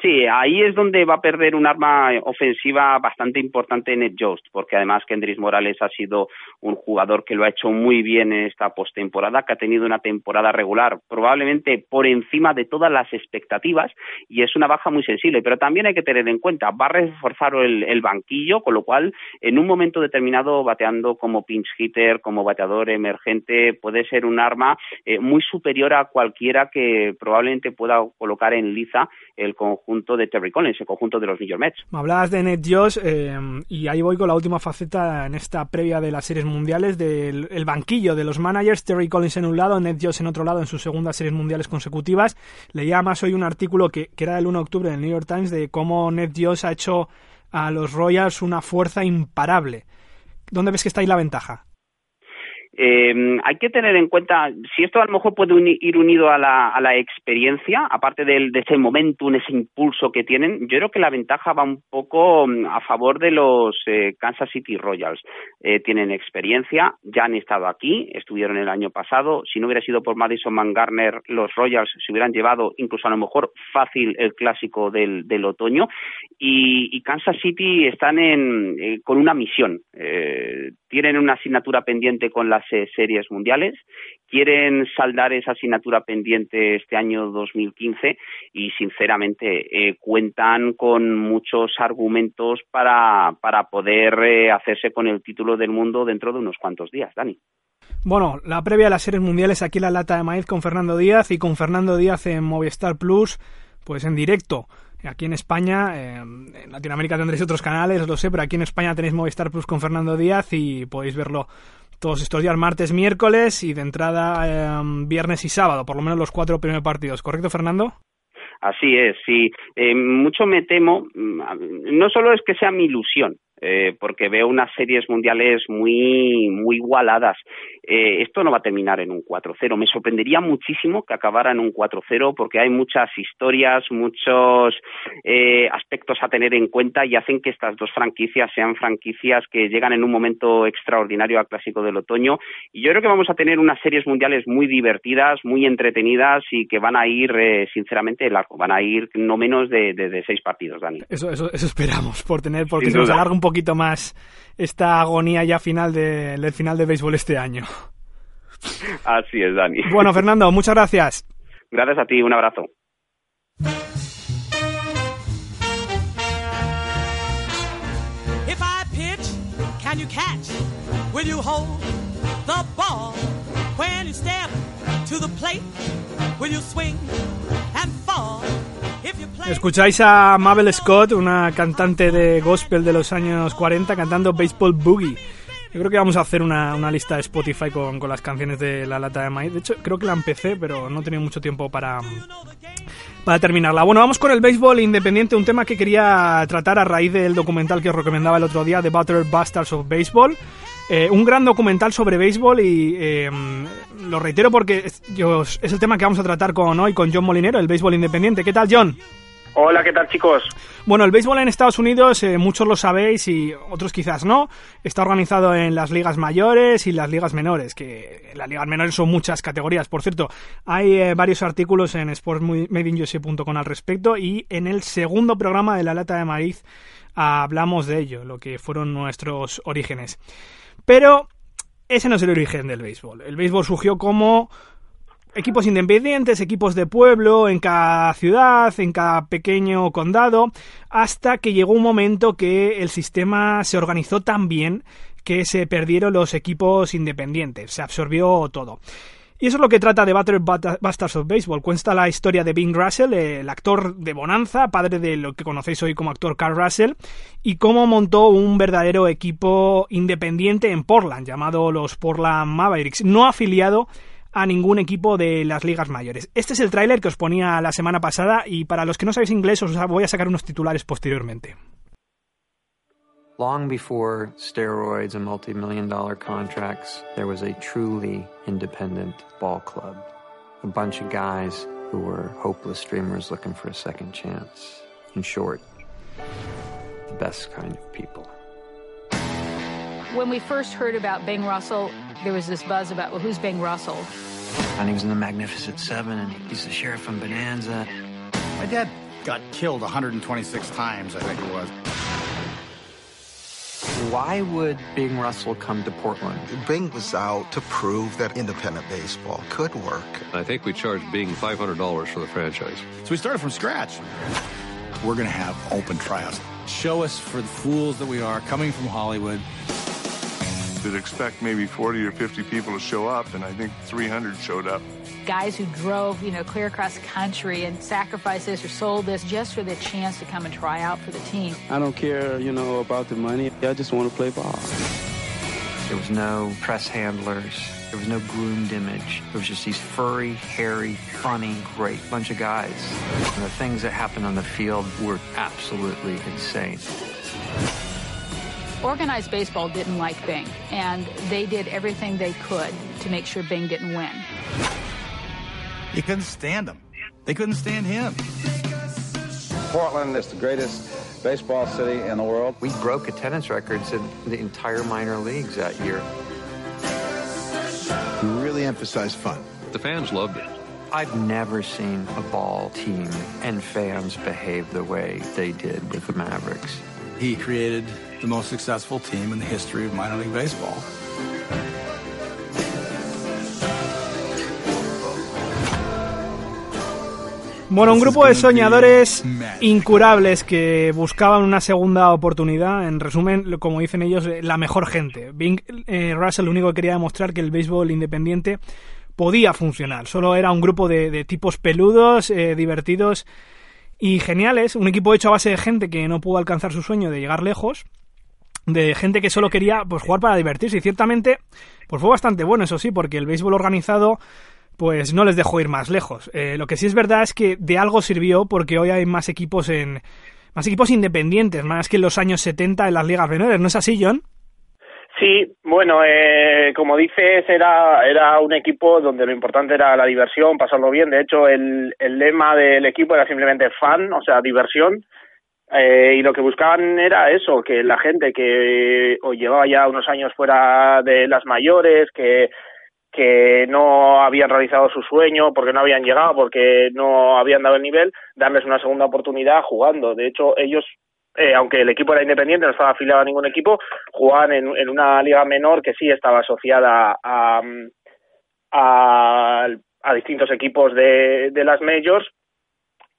Sí, ahí es donde va a perder un arma ofensiva bastante importante en Ed Jost, porque además Kendris Morales ha sido un jugador que lo ha hecho muy bien en esta postemporada, que ha tenido una temporada regular, probablemente por encima de todas las expectativas, y es una baja muy sensible. Pero también hay que tener en cuenta, va a reforzar el, el banquillo, con lo cual, en un momento determinado, bateando como pinch hitter, como bateador emergente, puede ser un arma eh, muy superior a cualquiera que probablemente pueda colocar en liza el conjunto de Terry Collins, el conjunto de los New York Mets. Me hablabas de Ned Josh eh, y ahí voy con la última faceta en esta previa de las series mundiales del el banquillo de los managers, Terry Collins en un lado, Ned Josh en otro lado en sus segundas series mundiales consecutivas. Leía más hoy un artículo que, que era del 1 de octubre del New York Times de cómo Ned Josh ha hecho a los Royals una fuerza imparable. ¿Dónde ves que está ahí la ventaja? Eh, hay que tener en cuenta si esto a lo mejor puede uni ir unido a la, a la experiencia, aparte del, de ese momentum, ese impulso que tienen, yo creo que la ventaja va un poco a favor de los eh, Kansas City Royals. Eh, tienen experiencia, ya han estado aquí, estuvieron el año pasado. Si no hubiera sido por Madison Mangarner, los Royals se hubieran llevado incluso a lo mejor fácil el clásico del, otoño. Y, y, Kansas City están en, eh, con una misión. tienen una asignatura pendiente con series mundiales. Quieren saldar esa asignatura pendiente este año 2015 y, sinceramente, eh, cuentan con muchos argumentos para, para poder eh, hacerse con el título del mundo dentro de unos cuantos días, Dani. Bueno, la previa a las series mundiales aquí la lata de maíz con Fernando Díaz y con Fernando Díaz en Movistar Plus, pues en directo. Aquí en España, eh, en Latinoamérica tendréis otros canales, lo sé, pero aquí en España tenéis Movistar Plus con Fernando Díaz y podéis verlo todos estos días, martes, miércoles y de entrada eh, viernes y sábado, por lo menos los cuatro primeros partidos. ¿Correcto, Fernando? Así es, sí. Eh, mucho me temo, no solo es que sea mi ilusión, eh, porque veo unas series mundiales muy, muy igualadas. Eh, esto no va a terminar en un 4-0. Me sorprendería muchísimo que acabara en un 4-0 porque hay muchas historias, muchos eh, aspectos a tener en cuenta y hacen que estas dos franquicias sean franquicias que llegan en un momento extraordinario al Clásico del Otoño. Y yo creo que vamos a tener unas series mundiales muy divertidas, muy entretenidas y que van a ir, eh, sinceramente, largo. Van a ir no menos de, de, de seis partidos, Dani. Eso, eso, eso esperamos por tener, porque Sin se nos alarga un poquito más esta agonía ya final de, del final de béisbol este año. Así es, Dani. Bueno, Fernando, muchas gracias. Gracias a ti, un abrazo. If I pitch, can you catch? Will you hold the ball when you step to the plate? Will you swing? Escucháis a Mabel Scott, una cantante de gospel de los años 40, cantando Baseball Boogie. Yo creo que vamos a hacer una, una lista de Spotify con, con, las canciones de la lata de maíz. De hecho, creo que la empecé, pero no he tenido mucho tiempo para, para terminarla. Bueno, vamos con el béisbol independiente, un tema que quería tratar a raíz del documental que os recomendaba el otro día, The Butter Bastards of Baseball. Eh, un gran documental sobre béisbol y eh, lo reitero porque es, yo, es el tema que vamos a tratar con hoy con John Molinero, el béisbol independiente. ¿Qué tal, John? Hola, ¿qué tal chicos? Bueno, el béisbol en Estados Unidos, eh, muchos lo sabéis y otros quizás no, está organizado en las ligas mayores y las ligas menores, que las ligas menores son muchas categorías. Por cierto, hay eh, varios artículos en sportsmadeinUSA.com al respecto y en el segundo programa de La Lata de Maíz hablamos de ello, lo que fueron nuestros orígenes. Pero ese no es el origen del béisbol. El béisbol surgió como equipos independientes, equipos de pueblo, en cada ciudad, en cada pequeño condado, hasta que llegó un momento que el sistema se organizó tan bien que se perdieron los equipos independientes, se absorbió todo. Y eso es lo que trata de Battle Bastards of Baseball. Cuenta la historia de Bing Russell, el actor de Bonanza, padre de lo que conocéis hoy como actor Carl Russell, y cómo montó un verdadero equipo independiente en Portland, llamado los Portland Mavericks, no afiliado a ningún equipo de las ligas mayores. Este es el tráiler que os ponía la semana pasada y para los que no sabéis inglés os voy a sacar unos titulares posteriormente. Long before steroids and multi-million dollar contracts, there was a truly independent ball club. A bunch of guys who were hopeless dreamers looking for a second chance. In short, the best kind of people. When we first heard about Bing Russell, there was this buzz about, well, who's Bing Russell? And he was in the Magnificent Seven, and he's the sheriff from Bonanza. My dad got killed 126 times, I think it was. Why would Bing Russell come to Portland? Bing was out to prove that independent baseball could work. I think we charged Bing $500 for the franchise. So we started from scratch. We're going to have open tryouts. Show us for the fools that we are, coming from Hollywood. You'd expect maybe 40 or 50 people to show up, and I think 300 showed up. Guys who drove, you know, clear across the country and sacrificed this or sold this just for the chance to come and try out for the team. I don't care, you know, about the money. I just want to play ball. There was no press handlers. There was no groomed image. There was just these furry, hairy, funny, great bunch of guys. And the things that happened on the field were absolutely insane. Organized baseball didn't like Bing, and they did everything they could to make sure Bing didn't win. You couldn't stand them. They couldn't stand him. Portland is the greatest baseball city in the world. We broke attendance records in the entire minor leagues that year. We really emphasized fun. The fans loved it. I've never seen a ball team and fans behave the way they did with the Mavericks. He created the most successful team in the history of minor league baseball. Bueno, un grupo de soñadores incurables que buscaban una segunda oportunidad. En resumen, como dicen ellos, la mejor gente. Bing eh, Russell lo único que quería demostrar que el béisbol independiente podía funcionar. Solo era un grupo de, de tipos peludos, eh, divertidos y geniales. Un equipo hecho a base de gente que no pudo alcanzar su sueño de llegar lejos. De gente que solo quería pues, jugar para divertirse. Y ciertamente pues fue bastante bueno, eso sí, porque el béisbol organizado pues no les dejó ir más lejos. Eh, lo que sí es verdad es que de algo sirvió porque hoy hay más equipos en más equipos independientes, más que en los años 70 en las ligas menores, ¿no es así, John? Sí, bueno, eh, como dices, era, era un equipo donde lo importante era la diversión, pasarlo bien. De hecho, el, el lema del equipo era simplemente fan, o sea, diversión. Eh, y lo que buscaban era eso, que la gente que o llevaba ya unos años fuera de las mayores, que que no habían realizado su sueño porque no habían llegado, porque no habían dado el nivel, darles una segunda oportunidad jugando. De hecho, ellos, eh, aunque el equipo era independiente, no estaba afiliado a ningún equipo, jugaban en, en una liga menor que sí estaba asociada a, a, a distintos equipos de, de las majors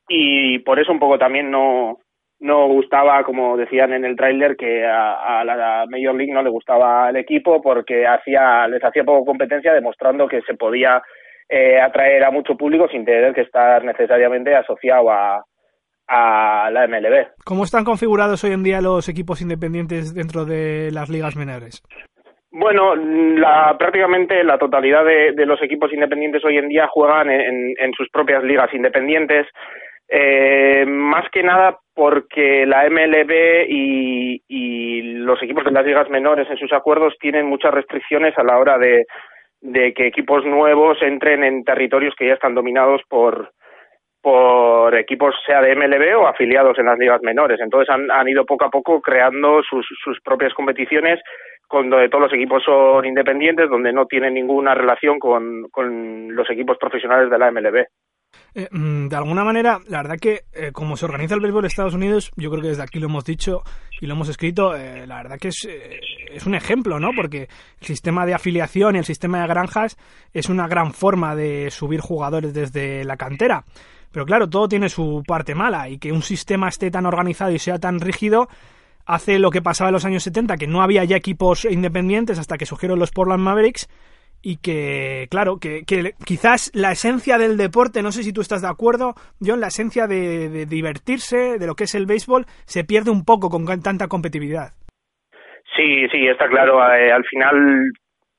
y por eso un poco también no, no gustaba, como decían en el tráiler, que a, a, la Major League no le gustaba el equipo porque hacía les hacía poco competencia, demostrando que se podía eh, atraer a mucho público sin tener que estar necesariamente asociado a, a la MLB. ¿Cómo están configurados hoy en día los equipos independientes dentro de las ligas menores? Bueno, la, prácticamente la totalidad de, de, los equipos independientes hoy en día juegan en, en sus propias ligas independientes. Eh, más que nada porque la MLB y, y, los equipos de las ligas menores en sus acuerdos tienen muchas restricciones a la hora de, de que equipos nuevos entren en territorios que ya están dominados por por equipos sea de MLB o afiliados en las ligas menores. Entonces han, han ido poco a poco creando sus, propias competiciones donde todos los equipos son independientes, donde no tienen ninguna relación con, con los equipos profesionales de la MLB. Eh, mm, de alguna manera, la verdad que eh, como se organiza el béisbol de Estados Unidos, yo creo que desde aquí lo hemos dicho y lo hemos escrito, eh, la verdad que es, es un ejemplo, ¿no? Porque el sistema de afiliación y el sistema de granjas es una gran forma de subir jugadores desde la cantera. Pero claro, todo tiene su parte mala y que un sistema esté tan organizado y sea tan rígido hace lo que pasaba en los años 70, que no había ya equipos independientes hasta que surgieron los Portland Mavericks y que, claro, que, quizás la esencia del deporte, no sé si tú estás de acuerdo, John, la esencia de, divertirse, de lo que es el béisbol, se pierde un poco con tanta competitividad. Sí, sí, está claro. Eh, al final,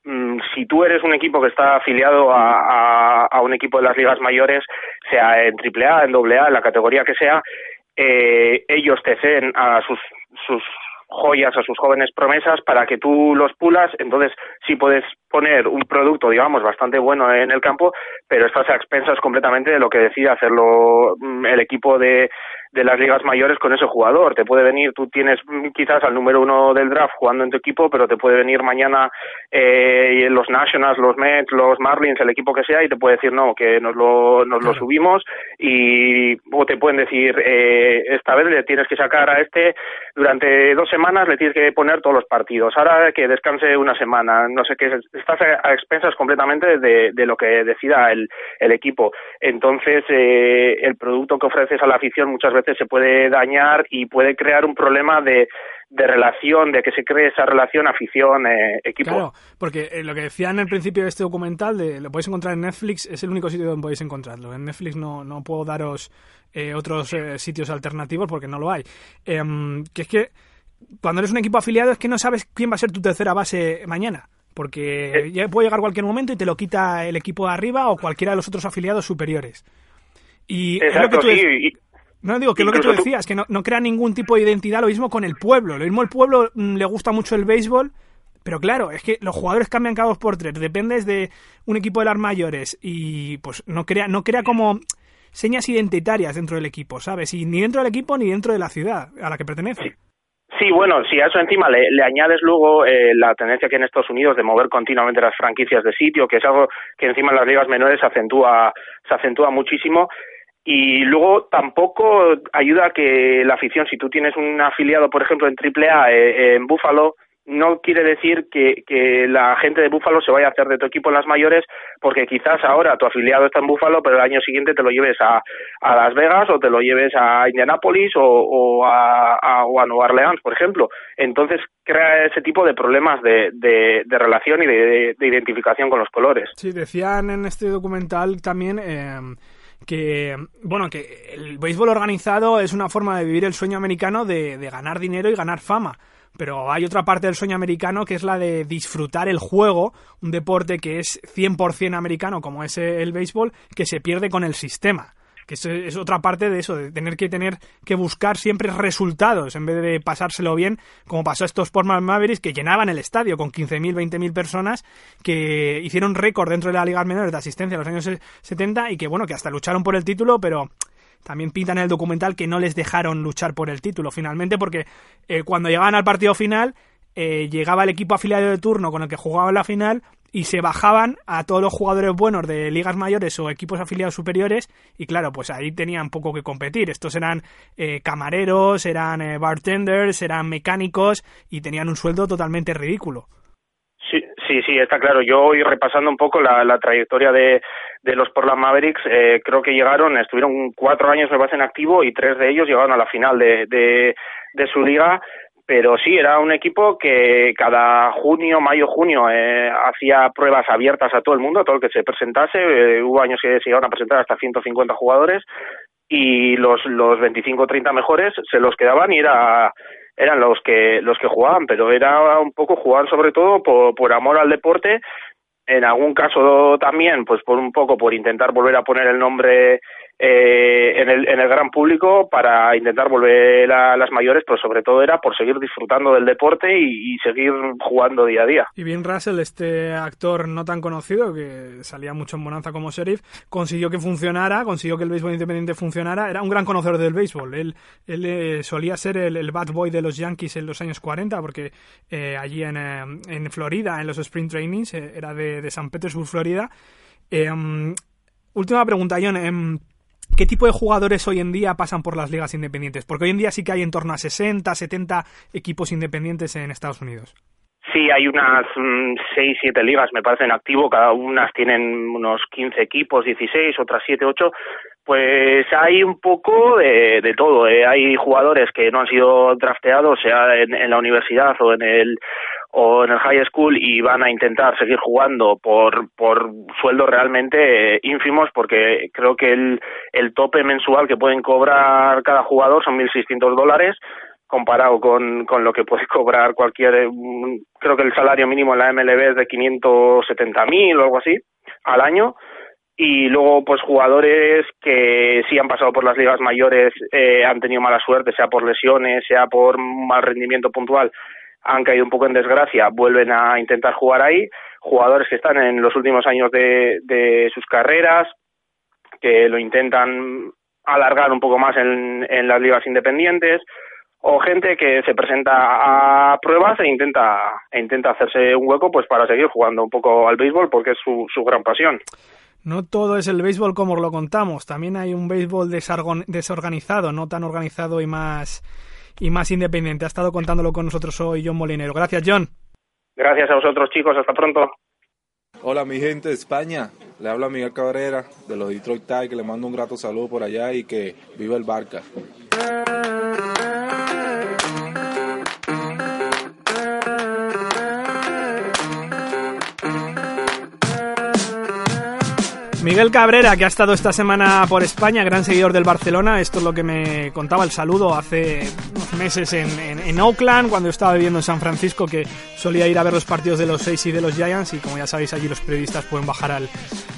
mm, si tú eres un equipo que está afiliado a, a, un equipo de las ligas mayores, sea en AAA, en AA, en la categoría que sea, eh, ellos te ceden a sus, sus joyas a sus jóvenes promesas para que tú los pulas, entonces sí puedes poner un producto, digamos, bastante bueno en el campo, pero estás a expensas completamente de lo que decide hacerlo mm, el equipo de, de las ligas mayores con ese jugador. Te puede venir, tú tienes mm, quizás al número uno del draft jugando en tu equipo, pero te puede venir mañana eh, los Nationals, los Mets, los Marlins, el equipo que sea, y te puede decir no, que nos lo, nos lo subimos, y o te pueden decir eh, esta vez le tienes que sacar a este durante dos semanas, le tienes que poner todos los partidos. Ahora que descanse una semana, no sé qué estás a, expensas completamente de, de, lo que decida el, el equipo. Entonces, eh, el producto que ofreces a la afición muchas veces se puede dañar y puede crear un problema de, de relación, de que se cree esa relación afición-equipo. claro, porque eh, lo que decía en el principio de este documental, de, lo podéis encontrar en Netflix, es el único sitio donde podéis encontrarlo. En Netflix no, no puedo daros eh, otros sitios alternativos porque no lo hay. Em, que es que cuando eres un equipo afiliado es que no sabes quién va a ser tu tercera base mañana porque eh. ya puede llegar cualquier momento y te lo quita el equipo de arriba o cualquiera de los otros afiliados superiores. Y Exacto, No digo que lo que tú decías, que no, no, crea ningún tipo de identidad, lo mismo con el pueblo. Lo mismo el pueblo mm, le gusta mucho el béisbol, pero claro, es que los jugadores cambian cada dos por tres. Dependes de un equipo de las mayores y pues no crea, no crea como señas identitarias dentro del equipo, ¿sabes? Y ni dentro del equipo ni dentro de la ciudad a la que pertenece. Sí, bueno, si a eso encima le, añades luego eh, la tendencia que en Estados Unidos de mover continuamente las franquicias de sitio, que es algo que encima en las ligas menores se acentúa, se acentúa muchísimo, y luego tampoco ayuda a que la afición, si tú tienes un afiliado, por ejemplo, en AAA eh, en Buffalo, no quiere decir que, que la gente de Búfalo se vaya a hacer de tu equipo en las mayores, porque quizás ahora tu afiliado está en Búfalo, pero el año siguiente te lo lleves a, a Las Vegas o te lo lleves a Indianápolis o, o, a, a, o Nueva Orleans, por ejemplo. Entonces crea ese tipo de problemas de, de, de relación y de, de, identificación con los colores. Sí, decían en este documental también... Eh que bueno que el béisbol organizado es una forma de vivir el sueño americano de, de ganar dinero y ganar fama. Pero hay otra parte del sueño americano que es la de disfrutar el juego, un deporte que es 100% americano como es el béisbol, que se pierde con el sistema que es, otra parte de eso, de tener que tener que buscar siempre resultados en vez de pasárselo bien, como pasó a estos Portland Mavericks que llenaban el estadio con 15.000, 20.000 personas, que hicieron récord dentro de la Liga Menores de asistencia en los años 70 y que bueno, que hasta lucharon por el título, pero también pintan en el documental que no les dejaron luchar por el título finalmente porque eh, cuando llegaban al partido final eh, llegaba el equipo afiliado de turno con el que jugaban la final y se bajaban a todos los jugadores buenos de ligas mayores o equipos afiliados superiores y claro, pues ahí tenían poco que competir. Estos eran eh, camareros, eran bartenders, eran mecánicos y tenían un sueldo totalmente ridículo. Sí, sí, sí, está claro. Yo repasando un poco la, trayectoria de, los Portland Mavericks, eh, creo que llegaron, estuvieron cuatro años me parece en activo y tres de ellos llegaron a la final de, de su liga pero sí, era un equipo que cada junio, mayo, junio eh, hacía pruebas abiertas a todo el mundo, a todo el que se presentase. Eh, hubo años que se llegaron a presentar hasta 150 jugadores y los, los 25 o 30 mejores se los quedaban y era eran los que los que jugaban, pero era un poco jugar sobre todo por, por amor al deporte, en algún caso también, pues por un poco por intentar volver a poner el nombre eh, en, el, gran público para intentar volver a las mayores, pero sobre todo era por seguir disfrutando del deporte y, seguir jugando día a día. Y bien Russell, este actor no tan conocido, que salía mucho en Bonanza como sheriff, consiguió que funcionara, consiguió que el béisbol independiente funcionara, era un gran conocedor del béisbol, él, él eh, solía ser el, bad boy de los Yankees en los años 40, porque eh, allí en, en, Florida, en los Spring Trainings, era de, de San Petersburg, Florida, última pregunta, John. ¿Qué tipo de jugadores hoy en día pasan por las ligas independientes? Porque hoy en día sí que hay en torno a 60, 70 equipos independientes en Estados Unidos. Sí, hay unas mm, seis, siete ligas, me parece, en activo. Cada unas tienen unos 15 equipos, 16, otras 7, 8. Pues hay un poco de, todo. ¿eh? Hay jugadores que no han sido drafteados, sea en, en la universidad o en el o en el high school y van a intentar seguir jugando por, por sueldos realmente eh, ínfimos porque creo que el, el tope mensual que pueden cobrar cada jugador son 1.600 dólares comparado con, con lo que puede cobrar cualquier, mm, creo que el salario mínimo en la MLB es de 570.000 o algo así al año. Y luego pues jugadores que sí han pasado por las ligas mayores eh, han tenido mala suerte, sea por lesiones, sea por mal rendimiento puntual han caído un poco en desgracia, vuelven a intentar jugar ahí, jugadores que están en los últimos años de, de sus carreras, que lo intentan alargar un poco más en las ligas independientes, o gente que se presenta a pruebas e intenta e intenta hacerse un hueco pues para seguir jugando un poco al béisbol porque es su, su gran pasión. No todo es el béisbol como lo contamos, también hay un béisbol desargon- desorganizado, no tan organizado y más y más independiente. Ha estado contándolo con nosotros hoy John Molinero. Gracias, John. Gracias a vosotros chicos, hasta pronto. Hola mi gente de España, le habla Miguel Cabrera de los Detroit Tigers, le mando un grato saludo por allá y que viva el Barca. Miguel Cabrera, que ha estado esta semana por España, gran seguidor del Barcelona. Esto es lo que me contaba el saludo hace unos meses en, Oakland, cuando yo estaba viviendo en San Francisco, que solía ir a ver los partidos de los Seis y de los Giants. Y como ya sabéis, allí los periodistas pueden bajar al,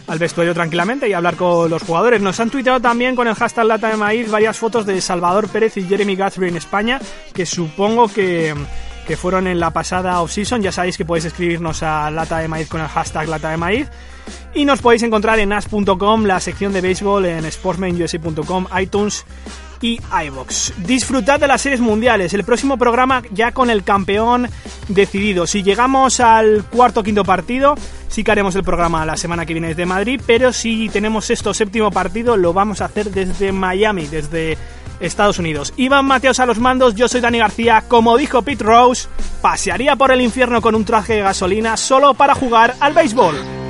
al vestuario tranquilamente y hablar con los jugadores. Nos han tuiteado también con el hashtag Lata de Maíz varias fotos de Salvador Pérez y Jeremy Guthrie en España, que supongo que que fueron en la pasada off-season. Ya sabéis que podéis escribirnos a Lata de Maíz con el hashtag Lata de Maíz. Y nos podéis encontrar en as.com, la sección de béisbol, en sportsmanusa.com, iTunes y iBox. Disfrutad de las series mundiales. El próximo programa ya con el campeón decidido. Si llegamos al cuarto o quinto partido, sí que haremos el programa la semana que viene desde Madrid. Pero si tenemos esto séptimo partido, lo vamos a hacer desde Miami, desde Estados Unidos. Iván Mateos a los mandos, yo soy Dani García. Como dijo Pete Rose, pasearía por el infierno con un traje de gasolina solo para jugar al béisbol.